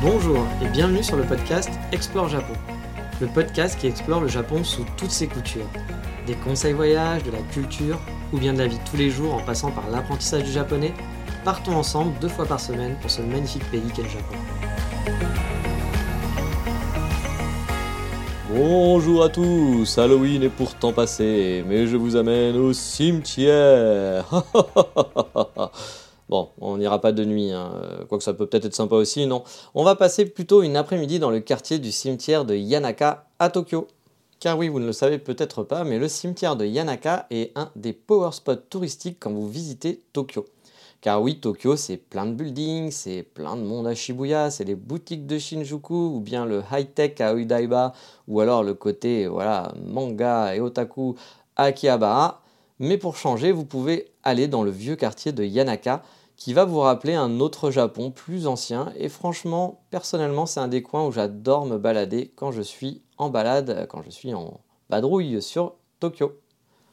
Bonjour et bienvenue sur le podcast Explore Japon. Le podcast qui explore le Japon sous toutes ses coutures. Des conseils voyages, de la culture ou bien de la vie tous les jours en passant par l'apprentissage du japonais partons ensemble deux fois par semaine pour ce magnifique pays qu'est le Japon. Bonjour à tous, Halloween est pourtant passé, mais je vous amène au cimetière. bon, on n'ira pas de nuit, hein. quoique ça peut peut-être être sympa aussi, non? On va passer plutôt une après-midi dans le quartier du cimetière de Yanaka à Tokyo. Car oui, vous ne le savez peut-être pas, mais le cimetière de Yanaka est un des power spots touristiques quand vous visitez Tokyo. Car oui, Tokyo, c'est plein de buildings, c'est plein de monde à Shibuya, c'est les boutiques de Shinjuku, ou bien le high-tech à Udaiba, ou alors le côté voilà, manga et otaku à Akihabara. Mais pour changer, vous pouvez aller dans le vieux quartier de Yanaka, qui va vous rappeler un autre Japon plus ancien. Et franchement, personnellement, c'est un des coins où j'adore me balader quand je suis en balade, quand je suis en badrouille sur Tokyo.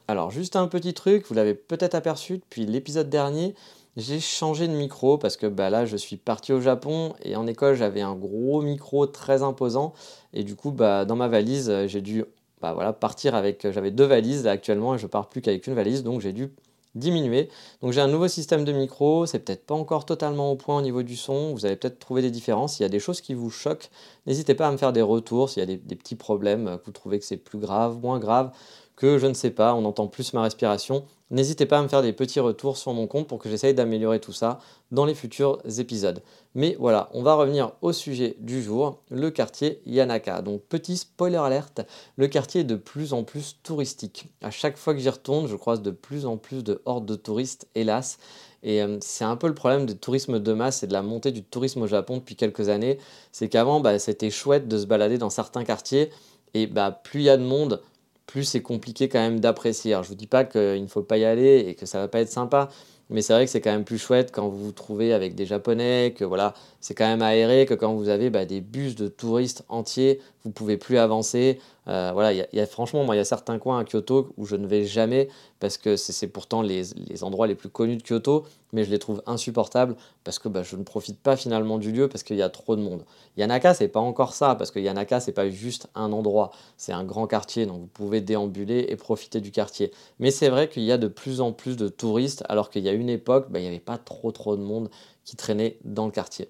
Alors juste un petit truc, vous l'avez peut-être aperçu depuis l'épisode dernier, j'ai changé de micro parce que bah, là je suis parti au Japon et en école j'avais un gros micro très imposant et du coup bah, dans ma valise j'ai dû bah, partir avec j'avais deux valises actuellement et je pars plus qu'avec une valise donc j'ai dû diminuer. Donc j'ai un nouveau système de micro, c'est peut-être pas encore totalement au point au niveau du son, vous allez peut-être trouver des différences, il y a des choses qui vous choquent, n'hésitez pas à me faire des retours s'il y a des, des petits problèmes, que vous trouvez que c'est plus grave, moins grave, que je ne sais pas, on entend plus ma respiration. N'hésitez pas à me faire des petits retours sur mon compte pour que j'essaye d'améliorer tout ça dans les futurs épisodes. Mais voilà, on va revenir au sujet du jour, le quartier Yanaka. Donc petit spoiler alerte, le quartier est de plus en plus touristique. À chaque fois que j'y retourne, je croise de plus en plus de hordes de touristes, hélas. Et euh, c'est un peu le problème du tourisme de masse et de la montée du tourisme au Japon depuis quelques années. C'est qu'avant, bah, c'était chouette de se balader dans certains quartiers. Et bah, plus il y a de monde, plus c'est compliqué quand même d'apprécier. Alors je vous dis pas qu'il ne faut pas y aller et que ça va pas être sympa, mais c'est vrai que c'est quand même plus chouette quand vous vous trouvez avec des Japonais, que voilà, c'est quand même aéré, que quand vous avez bah, des bus de touristes entiers, vous pouvez plus avancer. Euh, voilà, il y, a franchement, moi, il y a certains coins à Kyoto où je ne vais jamais parce que c'est pourtant les, les, endroits les plus connus de Kyoto, mais je les trouve insupportables parce que bah, je ne profite pas finalement du lieu parce qu'il y a trop de monde. Yanaka, c'est pas encore ça parce que Yanaka, c'est pas juste un endroit, c'est un grand quartier, donc vous pouvez déambuler et profiter du quartier. Mais c'est vrai qu'il y a de plus en plus de touristes, alors qu'il y a une époque, bah, il n'y avait pas trop trop de monde qui traînait dans le quartier.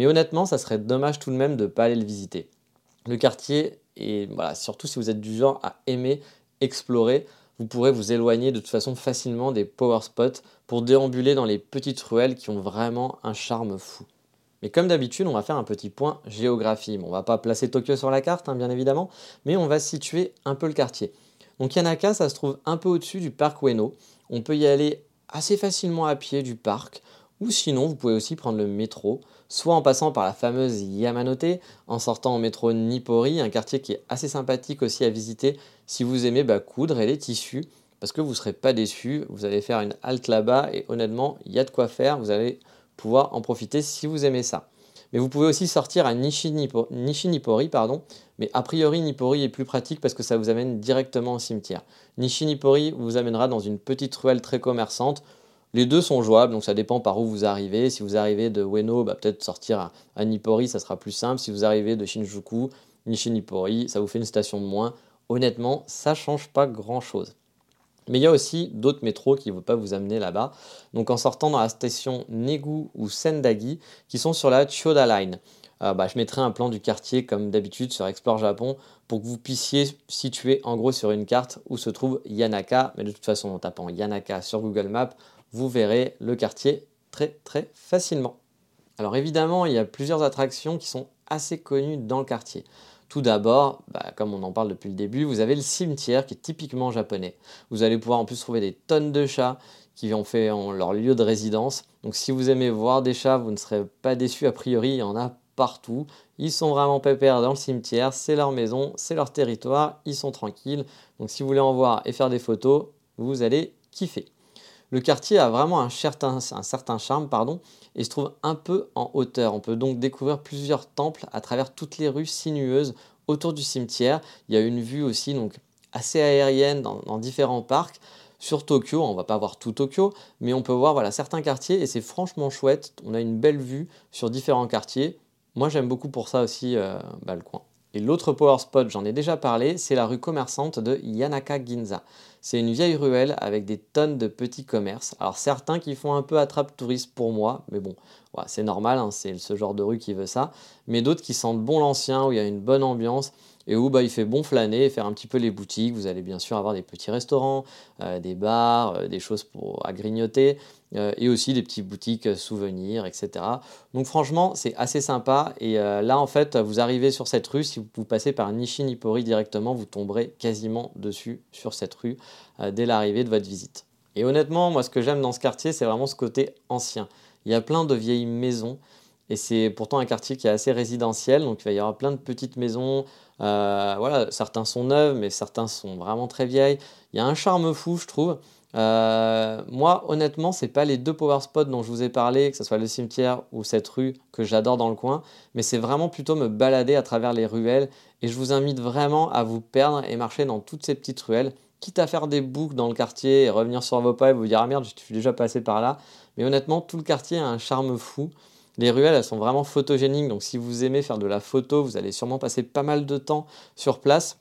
Mais honnêtement, ça serait dommage tout de même de ne pas aller le visiter. Le quartier et voilà, surtout si vous êtes du genre à aimer explorer, vous pourrez vous éloigner de toute façon facilement des power spots pour déambuler dans les petites ruelles qui ont vraiment un charme fou. Mais comme d'habitude, on va faire un petit point géographie. Bon, on va pas placer Tokyo sur la carte, hein, bien évidemment, mais on va situer un peu le quartier. Donc Yanaka, ça se trouve un peu au-dessus du parc Ueno. On peut y aller assez facilement à pied du parc, ou sinon vous pouvez aussi prendre le métro soit en passant par la fameuse Yamanote, en sortant en métro Nippori, un quartier qui est assez sympathique aussi à visiter si vous aimez bah, coudre et les tissus, parce que vous ne serez pas déçus, vous allez faire une halte là-bas et honnêtement, il y a de quoi faire, vous allez pouvoir en profiter si vous aimez ça. Mais vous pouvez aussi sortir à Nishi, Nippori, pardon, mais a priori Nippori est plus pratique parce que ça vous amène directement au cimetière. Nishi Nippori vous amènera dans une petite ruelle très commerçante, les deux sont jouables, donc ça dépend par où vous arrivez. Si vous arrivez de Ueno, bah, peut-être sortir à, Nippori, ça sera plus simple. Si vous arrivez de Shinjuku, Nishi-Nippori, ça vous fait une station de moins. Honnêtement, ça change pas grand-chose. Mais il y a aussi d'autres métros qui ne vont pas vous amener là-bas. Donc en sortant dans la station Negu ou Sendagi, qui sont sur la Chiyoda Line. Euh, bah, je mettrai un plan du quartier comme d'habitude sur Explore Japon pour que vous puissiez situer en gros sur une carte où se trouve Yanaka. Mais de toute façon, en tapant Yanaka sur Google Maps, vous verrez le quartier très très facilement. Alors évidemment, il y a plusieurs attractions qui sont assez connues dans le quartier. Tout d'abord, bah, comme on en parle depuis le début, vous avez le cimetière qui est typiquement japonais. Vous allez pouvoir en plus trouver des tonnes de chats qui ont fait leur lieu de résidence. Donc si vous aimez voir des chats, vous ne serez pas déçus a priori, il y en a partout. Ils sont vraiment pépères dans le cimetière, c'est leur maison, c'est leur territoire, ils sont tranquilles. Donc si vous voulez en voir et faire des photos, vous allez kiffer. Le quartier a vraiment un certain, charme pardon, et se trouve un peu en hauteur. On peut donc découvrir plusieurs temples à travers toutes les rues sinueuses autour du cimetière. Il y a une vue aussi donc assez aérienne dans, différents parcs sur Tokyo. On va pas voir tout Tokyo, mais on peut voir voilà, certains quartiers et c'est franchement chouette. On a une belle vue sur différents quartiers. Moi, j'aime beaucoup pour ça aussi euh, bah, le coin. Et l'autre power spot, j'en ai déjà parlé, c'est la rue commerçante de Yanaka Ginza. C'est une vieille ruelle avec des tonnes de petits commerces. Alors certains qui font un peu attrape touriste pour moi, mais bon, c'est normal, hein, c'est ce genre de rue qui veut ça. Mais d'autres qui sentent bon l'ancien, où il y a une bonne ambiance et où bah, il fait bon flâner et faire un petit peu les boutiques. Vous allez bien sûr avoir des petits restaurants, euh, des bars, euh, des choses pour, à grignoter, et aussi des petites boutiques souvenirs, etc. Donc franchement, c'est assez sympa. Et là, en fait, vous arrivez sur cette rue, si vous passez par Nishi-Nippori directement, vous tomberez quasiment dessus sur cette rue dès l'arrivée de votre visite. Et honnêtement, moi, ce que j'aime dans ce quartier, c'est vraiment ce côté ancien. Il y a plein de vieilles maisons. Et c'est pourtant un quartier qui est assez résidentiel, donc il va y avoir plein de petites maisons. Euh, voilà, certains sont neuves, mais certains sont vraiment très vieilles. Il y a un charme fou, je trouve. Euh, moi, honnêtement, c'est pas les deux power spots dont je vous ai parlé, que ce soit le cimetière ou cette rue que j'adore dans le coin, mais c'est vraiment plutôt me balader à travers les ruelles. Et je vous invite vraiment à vous perdre et marcher dans toutes ces petites ruelles, quitte à faire des boucles dans le quartier et revenir sur vos pas et vous dire ah merde, je suis déjà passé par là. Mais honnêtement, tout le quartier a un charme fou. Les ruelles, elles sont vraiment photogéniques, donc si vous aimez faire de la photo, vous allez sûrement passer pas mal de temps sur place.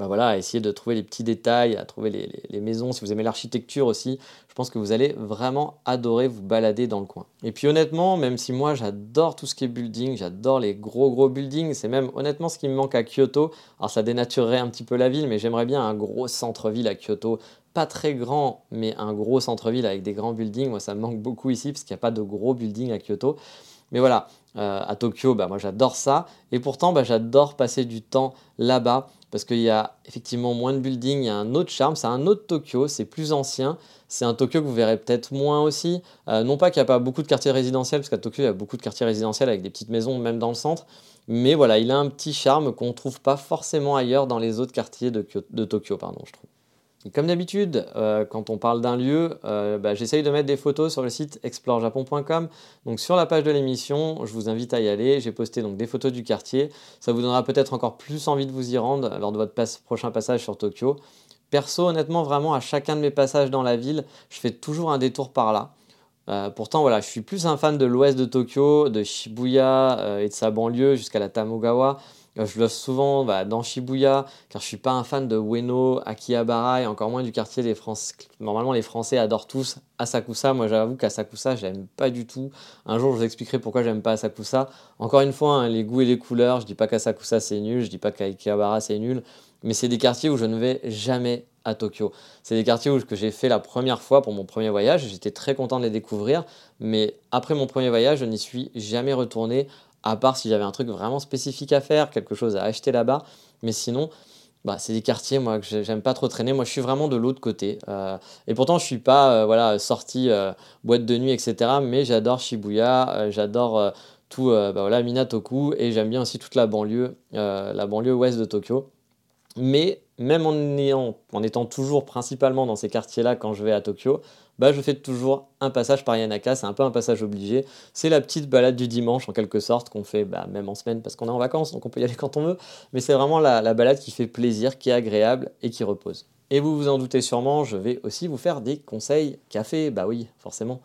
Bah voilà, à essayer de trouver les petits détails, à trouver les, maisons. Si vous aimez l'architecture aussi, je pense que vous allez vraiment adorer vous balader dans le coin. Et puis honnêtement, même si moi j'adore tout ce qui est building, j'adore les gros gros buildings, c'est même honnêtement ce qui me manque à Kyoto. Alors ça dénaturerait un petit peu la ville, mais j'aimerais bien un gros centre-ville à Kyoto pas très grand, mais un gros centre-ville avec des grands buildings. Moi, ça me manque beaucoup ici parce qu'il n'y a pas de gros buildings à Kyoto. Mais voilà, euh, à Tokyo, bah, moi j'adore ça. Et pourtant, bah, j'adore passer du temps là-bas parce qu'il y a effectivement moins de buildings, il y a un autre charme, c'est un autre Tokyo, c'est plus ancien. C'est un Tokyo que vous verrez peut-être moins aussi. Euh, non pas qu'il n'y a pas beaucoup de quartiers résidentiels, parce qu'à Tokyo, il y a beaucoup de quartiers résidentiels avec des petites maisons, même dans le centre. Mais voilà, il a un petit charme qu'on ne trouve pas forcément ailleurs dans les autres quartiers de, de Tokyo, pardon, je trouve comme d'habitude, euh, quand on parle d'un lieu, euh, bah, j'essaye de mettre des photos sur le site explorejapon.com. Donc sur la page de l'émission, je vous invite à y aller. J'ai posté donc des photos du quartier. Ça vous donnera peut-être encore plus envie de vous y rendre lors de votre prochain passage sur Tokyo. Perso, honnêtement, vraiment à chacun de mes passages dans la ville, je fais toujours un détour par là. Euh, pourtant, voilà, je suis plus un fan de l'ouest de Tokyo, de Shibuya et de sa banlieue jusqu'à la Tamogawa. Euh, je loge souvent bah, dans Shibuya, car je suis pas un fan de Ueno, Akihabara et encore moins du quartier des Français. Normalement, les Français adorent tous Asakusa. Moi, j'avoue qu'Asakusa, j'aime pas du tout. Un jour, je vous expliquerai pourquoi j'aime pas Asakusa. Encore une fois, hein, les goûts et les couleurs, je dis pas qu'Asakusa c'est nul, je dis pas qu'Akihabara c'est nul, mais c'est des quartiers où je ne vais jamais à Tokyo. C'est des quartiers où, que j'ai fait la première fois pour mon premier voyage. J'étais très content de les découvrir, mais après mon premier voyage, je n'y suis jamais retourné à part si j'avais un truc vraiment spécifique à faire, quelque chose à acheter là-bas. Mais sinon, bah, c'est des quartiers moi que j'aime pas trop traîner. Moi, je suis vraiment de l'autre côté. Euh, et pourtant, je suis pas euh, voilà sorti euh, boîte de nuit, etc. Mais j'adore Shibuya, j'adore tout bah, voilà Minatoku et j'aime bien aussi toute la banlieue, la banlieue ouest de Tokyo. Mais même en, étant toujours principalement dans ces quartiers-là quand je vais à Tokyo, bah, je fais toujours un passage par Yanaka, c'est un peu un passage obligé. C'est la petite balade du dimanche en quelque sorte qu'on fait bah, même en semaine parce qu'on est en vacances, donc on peut y aller quand on veut. Mais c'est vraiment la, balade qui fait plaisir, qui est agréable et qui repose. Et vous vous en doutez sûrement, je vais aussi vous faire des conseils café, bah oui, forcément.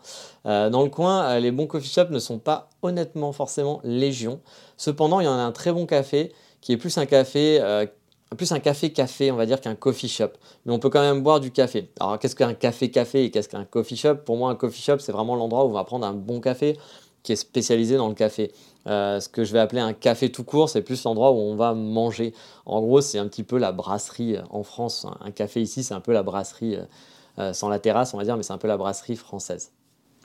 Euh, dans le coin, euh, les bons coffee shops ne sont pas honnêtement forcément légion. Cependant, il y en a un très bon café qui est plus un café euh, plus un café-café, on va dire, qu'un coffee shop. Mais on peut quand même boire du café. Alors, qu'est-ce qu'un café-café et qu'est-ce qu'un coffee shop? Pour moi, un coffee shop, c'est vraiment l'endroit où on va prendre un bon café qui est spécialisé dans le café. Euh, ce que je vais appeler un café tout court, c'est plus l'endroit où on va manger. En gros, c'est un petit peu la brasserie en France. Un café ici, c'est un peu la brasserie, euh, euh, sans la terrasse, on va dire, mais c'est un peu la brasserie française.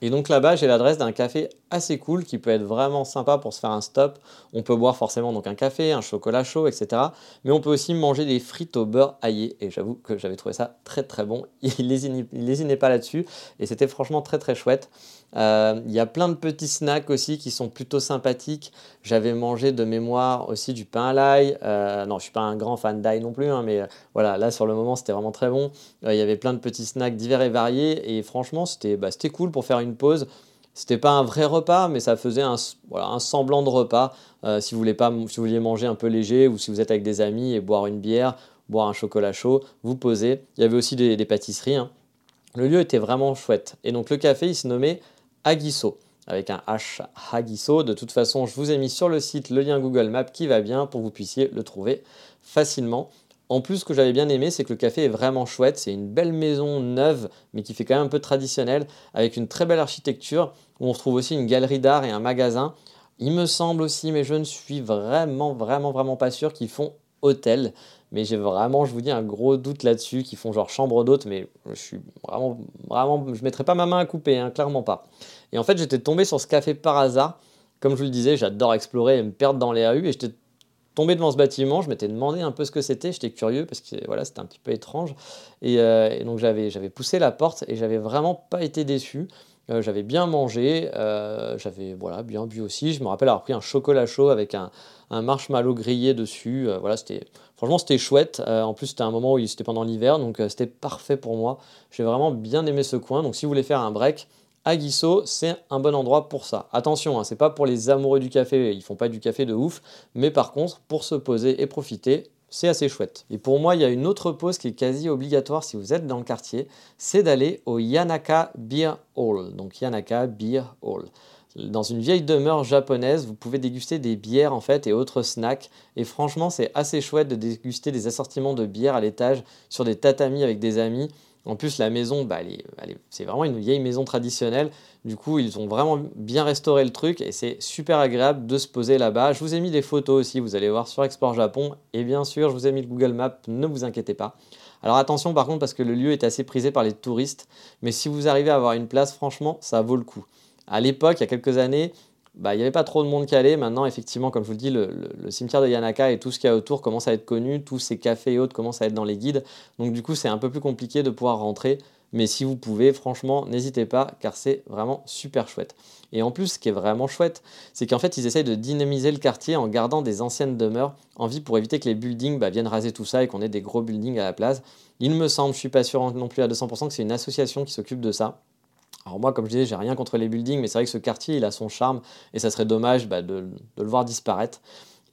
Et donc là-bas, j'ai l'adresse d'un café assez cool qui peut être vraiment sympa pour se faire un stop. On peut boire forcément donc un café, un chocolat chaud, etc. Mais on peut aussi manger des frites au beurre aillé. Et j'avoue que j'avais trouvé ça très très bon. Il lésinait pas là-dessus. Et c'était franchement très très chouette. Euh, il y a plein de petits snacks aussi qui sont plutôt sympathiques. J'avais mangé de mémoire aussi du pain à l'ail. Euh, non, je suis pas un grand fan d'ail non plus, hein, mais euh, voilà, là sur le moment c'était vraiment très bon. Il y avait plein de petits snacks divers et variés et franchement c'était bah, cool pour faire une pause. C'était pas un vrai repas, mais ça faisait un, semblant de repas. si, vous voulez pas, si vous vouliez manger un peu léger ou si vous êtes avec des amis et boire une bière, boire un chocolat chaud, vous posez. Il y avait aussi des, pâtisseries. Hein. Le lieu était vraiment chouette. Et donc le café, il se nommait Aguisso, avec un H Aguisso. De toute façon, je vous ai mis sur le site le lien Google Maps qui va bien pour que vous puissiez le trouver facilement. En plus, ce que j'avais bien aimé, c'est que le café est vraiment chouette. C'est une belle maison neuve, mais qui fait quand même un peu traditionnelle, avec une très belle architecture, où on retrouve aussi une galerie d'art et un magasin. Il me semble aussi, mais je ne suis vraiment, vraiment, vraiment pas sûr, qu'ils font hôtel. Mais j'ai vraiment, je vous dis, un gros doute là-dessus, qu'ils font genre chambre d'hôte, mais je suis vraiment, vraiment, je mettrai pas ma main à couper, hein, clairement pas. Et en fait, j'étais tombé sur ce café par hasard. Comme je vous le disais, j'adore explorer et me perdre dans les rues, et j'étais tombé devant ce bâtiment, je m'étais demandé un peu ce que c'était, j'étais curieux parce que voilà, c'était un petit peu étrange. Et, euh, donc j'avais, poussé la porte et j'avais vraiment pas été déçu. Euh, j'avais bien mangé, euh, j'avais voilà, bien bu aussi. Je me rappelle avoir pris un chocolat chaud avec un, un marshmallow grillé dessus. voilà, c'était, franchement, c'était chouette. en plus, c'était un moment où c'était pendant l'hiver, donc c'était parfait pour moi. J'ai vraiment bien aimé ce coin. Donc si vous voulez faire un break, Aguisso, c'est un bon endroit pour ça. Attention, hein, c'est pas pour les amoureux du café, ils font pas du café de ouf, mais par contre, pour se poser et profiter, c'est assez chouette. Et pour moi, il y a une autre pause qui est quasi obligatoire si vous êtes dans le quartier, c'est d'aller au Yanaka Beer Hall. Donc Yanaka Beer Hall. Dans une vieille demeure japonaise, vous pouvez déguster des bières en fait et autres snacks. Et franchement, c'est assez chouette de déguster des assortiments de bières à l'étage sur des tatamis avec des amis. En plus, la maison, bah, c'est vraiment une vieille maison traditionnelle. Du coup, ils ont vraiment bien restauré le truc et c'est super agréable de se poser là-bas. Je vous ai mis des photos aussi, vous allez voir sur Export Japon. Et bien sûr, je vous ai mis le Google Maps, ne vous inquiétez pas. Alors attention par contre, parce que le lieu est assez prisé par les touristes. Mais si vous arrivez à avoir une place, franchement, ça vaut le coup. À l'époque, il y a quelques années, bah, il n'y avait pas trop de monde allait. Maintenant, effectivement, comme je vous le dis, le, cimetière de Yanaka et tout ce qu'il y a autour commence à être connu. Tous ces cafés et autres commencent à être dans les guides. Donc, du coup, c'est un peu plus compliqué de pouvoir rentrer. Mais si vous pouvez, franchement, n'hésitez pas, car c'est vraiment super chouette. Et en plus, ce qui est vraiment chouette, c'est qu'en fait, ils essayent de dynamiser le quartier en gardant des anciennes demeures en vie pour éviter que les buildings bah, viennent raser tout ça et qu'on ait des gros buildings à la place. Il me semble, je suis pas sûr non plus à 200%, que c'est une association qui s'occupe de ça. Alors moi, comme je disais, j'ai rien contre les buildings, mais c'est vrai que ce quartier, il a son charme, et ça serait dommage bah, de, le voir disparaître.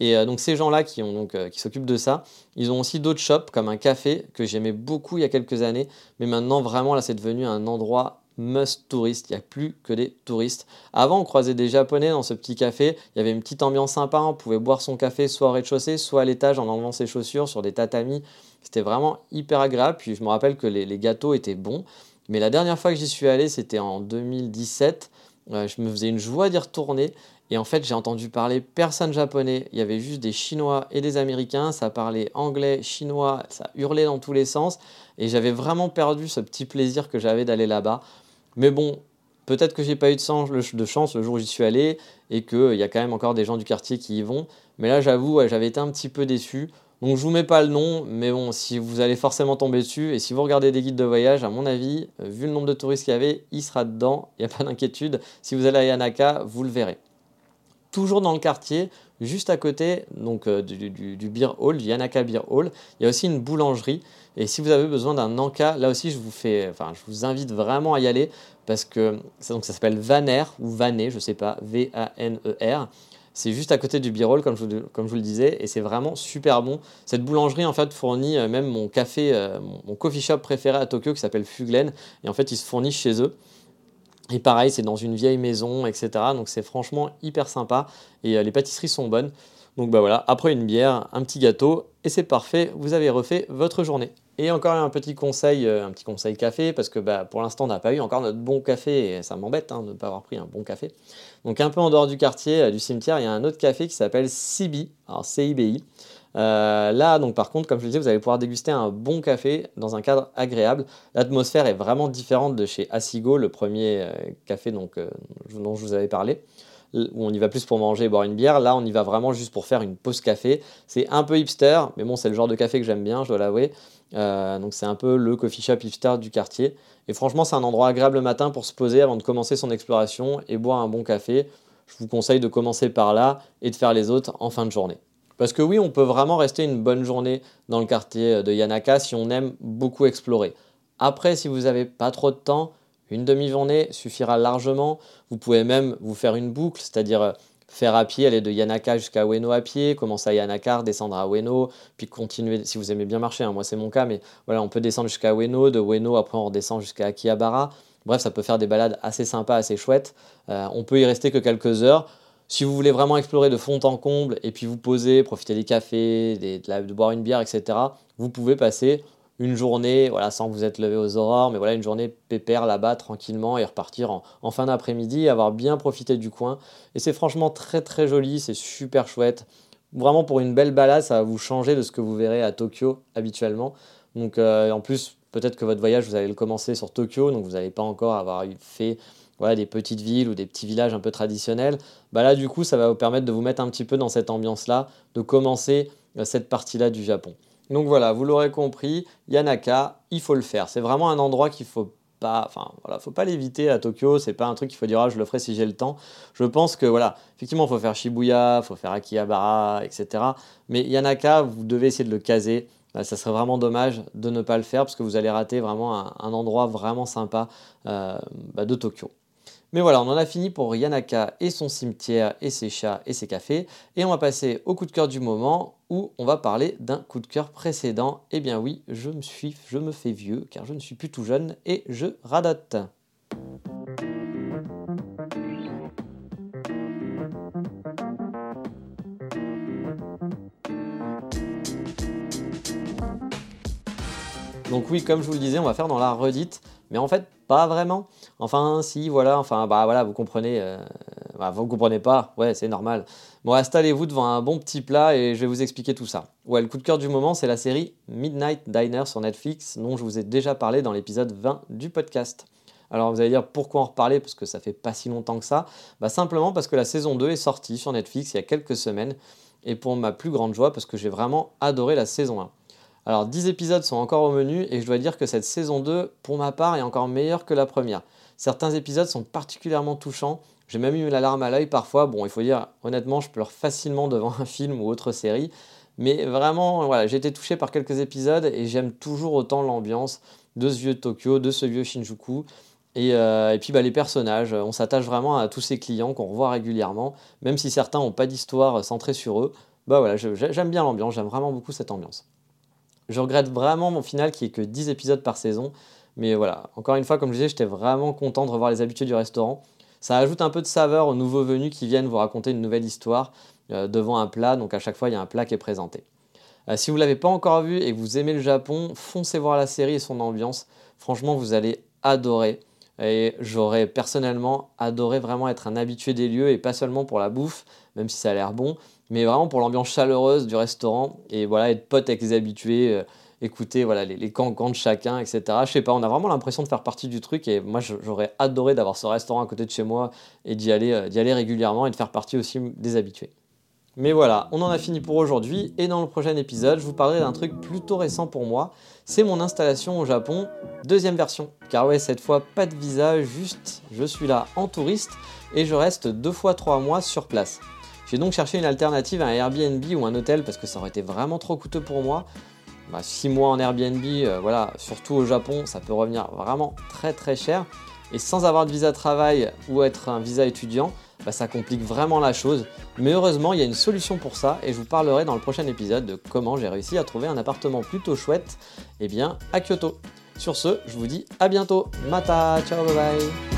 Et euh, donc ces gens-là qui, euh, qui s'occupent de ça, ils ont aussi d'autres shops comme un café que j'aimais beaucoup il y a quelques années, mais maintenant vraiment là c'est devenu un endroit must touriste, il n'y a plus que des touristes. Avant on croisait des japonais dans ce petit café, il y avait une petite ambiance sympa, on pouvait boire son café soit au rez-de-chaussée, soit à l'étage en enlevant ses chaussures sur des tatamis, c'était vraiment hyper agréable, puis je me rappelle que les gâteaux étaient bons, mais la dernière fois que j'y suis allé, c'était en 2017. Euh, je me faisais une joie d'y retourner. Et en fait, j'ai entendu parler personne japonais. Il y avait juste des Chinois et des Américains. Ça parlait anglais, chinois, ça hurlait dans tous les sens. Et j'avais vraiment perdu ce petit plaisir que j'avais d'aller là-bas. Mais bon, peut-être que j'ai pas eu de chance, de chance le jour où j'y suis allé et qu'il y a quand même encore des gens du quartier qui y vont. Mais là, j'avoue, j'avais été un petit peu déçu. Donc je vous mets pas le nom, mais bon, si vous allez forcément tomber dessus, et si vous regardez des guides de voyage, à mon avis, euh, vu le nombre de touristes qu'il y avait, il sera dedans, il n'y a pas d'inquiétude. Si vous allez à Yanaka, vous le verrez. Toujours dans le quartier, juste à côté donc, euh, du, beer hall, Yanaka Beer Hall, il y a aussi une boulangerie. Et si vous avez besoin d'un encas, là aussi je vous invite vraiment à y aller parce que donc ça s'appelle Vaner ou Vanet, je sais pas, V-A-N-E-R. C'est juste à côté du Birol, comme je, comme je vous le disais, et c'est vraiment super bon. Cette boulangerie, en fait, fournit euh, même mon café, euh, mon coffee shop préféré à Tokyo qui s'appelle Fuglen. Et en fait, ils se fournissent chez eux. Et pareil, c'est dans une vieille maison, etc. Donc c'est franchement hyper sympa. Et euh, les pâtisseries sont bonnes. Donc bah voilà, après une bière, un petit gâteau, et c'est parfait, vous avez refait votre journée. Et encore un petit conseil, euh, un petit conseil café, parce que bah, pour l'instant on n'a pas eu encore notre bon café, et ça m'embête hein, de ne pas avoir pris un bon café. Donc un peu en dehors du quartier, euh, du cimetière, il y a un autre café qui s'appelle CB, alors CIBI. Euh, là, donc par contre, comme je le disais, vous allez pouvoir déguster un bon café dans un cadre agréable. L'atmosphère est vraiment différente de chez Asigo, le premier café dont je vous avais parlé, où on y va plus pour manger et boire une bière. Là, on y va vraiment juste pour faire une pause café. C'est un peu hipster, mais bon, c'est le genre de café que j'aime bien, je dois l'avouer. donc c'est un peu le coffee shop hipster du quartier. Et franchement, c'est un endroit agréable le matin pour se poser avant de commencer son exploration et boire un bon café. Je vous conseille de commencer par là et de faire les autres en fin de journée. Parce que oui, on peut vraiment rester une bonne journée dans le quartier de Yanaka si on aime beaucoup explorer. Après, si vous n'avez pas trop de temps, une demi-journée suffira largement. Vous pouvez même vous faire une boucle, c'est-à-dire euh, faire à pied, aller de Yanaka jusqu'à Ueno à pied, commencer à Yanaka, descendre à Ueno, puis continuer, si vous aimez bien marcher, hein, moi c'est mon cas, mais voilà, on peut descendre jusqu'à Ueno, de Ueno après on redescend jusqu'à Akihabara. Bref, ça peut faire des balades assez sympas, assez chouettes. Euh, on peut y rester que quelques heures. Si vous voulez vraiment explorer de fond en comble et puis vous poser, profiter des cafés, de, boire une bière, etc., vous pouvez passer une journée, voilà, sans vous être levé aux aurores, mais voilà, une journée pépère là-bas tranquillement et repartir en, fin d'après-midi, avoir bien profité du coin. Et c'est franchement très très joli, c'est super chouette. Vraiment pour une belle balade, ça va vous changer de ce que vous verrez à Tokyo habituellement. Donc euh, en plus, peut-être que votre voyage, vous allez le commencer sur Tokyo, donc vous n'allez pas encore avoir fait voilà, des petites villes ou des petits villages un peu traditionnels, bah là du coup ça va vous permettre de vous mettre un petit peu dans cette ambiance-là, de commencer euh, cette partie-là du Japon. Donc voilà, vous l'aurez compris, Yanaka, il faut le faire. C'est vraiment un endroit qu'il faut pas, enfin voilà, faut pas l'éviter à Tokyo. C'est pas un truc qu'il faut dire ah, je le ferai si j'ai le temps. Je pense que voilà, effectivement, il faut faire Shibuya, il faut faire Akihabara, etc. Mais Yanaka, vous devez essayer de le caser. Bah, ça serait vraiment dommage de ne pas le faire parce que vous allez rater vraiment un, endroit vraiment sympa euh, bah, de Tokyo. Mais voilà, on en a fini pour Yanaka et son cimetière et ses chats et ses cafés. Et on va passer au coup de cœur du moment où on va parler d'un coup de cœur précédent. Eh bien oui, je me suis, je me fais vieux car je ne suis plus tout jeune et je radote. Donc oui, comme je vous le disais, on va faire dans la redite, mais en fait, pas vraiment. Enfin, si, voilà, enfin, bah voilà, vous comprenez, euh, bah, vous comprenez pas, ouais, c'est normal. Bon, installez-vous devant un bon petit plat et je vais vous expliquer tout ça. Ouais, le coup de cœur du moment, c'est la série Midnight Diner sur Netflix, dont je vous ai déjà parlé dans l'épisode 20 du podcast. Alors vous allez dire pourquoi en reparler? Parce que ça fait pas si longtemps que ça. Bah simplement parce que la saison 2 est sortie sur Netflix il y a quelques semaines et pour ma plus grande joie parce que j'ai vraiment adoré la saison 1. Alors 10 épisodes sont encore au menu et je dois dire que cette saison 2, pour ma part, est encore meilleure que la première. Certains épisodes sont particulièrement touchants. J'ai même eu la larme à l'œil parfois. Bon, il faut dire, honnêtement, je pleure facilement devant un film ou autre série. Mais vraiment, voilà, j'ai été touché par quelques épisodes et j'aime toujours autant l'ambiance de ce vieux Tokyo, de ce vieux Shinjuku. Et, euh, puis bah, les personnages, on s'attache vraiment à tous ces clients qu'on revoit régulièrement, même si certains n'ont pas d'histoire centrée sur eux. Bah voilà, j'aime bien l'ambiance, j'aime vraiment beaucoup cette ambiance. Je regrette vraiment mon final qui est que 10 épisodes par saison. Mais voilà, encore une fois, comme je disais, j'étais vraiment content de revoir les habitués du restaurant. Ça ajoute un peu de saveur aux nouveaux venus qui viennent vous raconter une nouvelle histoire euh, devant un plat. Donc à chaque fois, il y a un plat qui est présenté. Euh, si vous ne l'avez pas encore vu et que vous aimez le Japon, foncez voir la série et son ambiance. Franchement, vous allez adorer. Et j'aurais personnellement adoré vraiment être un habitué des lieux et pas seulement pour la bouffe, même si ça a l'air bon, mais vraiment pour l'ambiance chaleureuse du restaurant et voilà, être pote avec les habitués, euh, écouter voilà, les, les cancans de chacun, etc. Je sais pas, on a vraiment l'impression de faire partie du truc et moi j'aurais adoré d'avoir ce restaurant à côté de chez moi et d'y aller, euh, aller régulièrement et de faire partie aussi des habitués. Mais voilà, on en a fini pour aujourd'hui et dans le prochain épisode, je vous parlerai d'un truc plutôt récent pour moi. C'est mon installation au Japon, deuxième version. Car ouais, cette fois pas de visa, juste je suis là en touriste et je reste deux fois trois mois sur place. J'ai donc cherché une alternative à un Airbnb ou un hôtel parce que ça aurait été vraiment trop coûteux pour moi. 6 bah, mois en Airbnb, euh, voilà, surtout au Japon, ça peut revenir vraiment très très cher. Et sans avoir de visa travail ou être un visa étudiant, bah, ça complique vraiment la chose. Mais heureusement, il y a une solution pour ça et je vous parlerai dans le prochain épisode de comment j'ai réussi à trouver un appartement plutôt chouette eh bien, à Kyoto. Sur ce, je vous dis à bientôt. Mata, ciao, bye bye.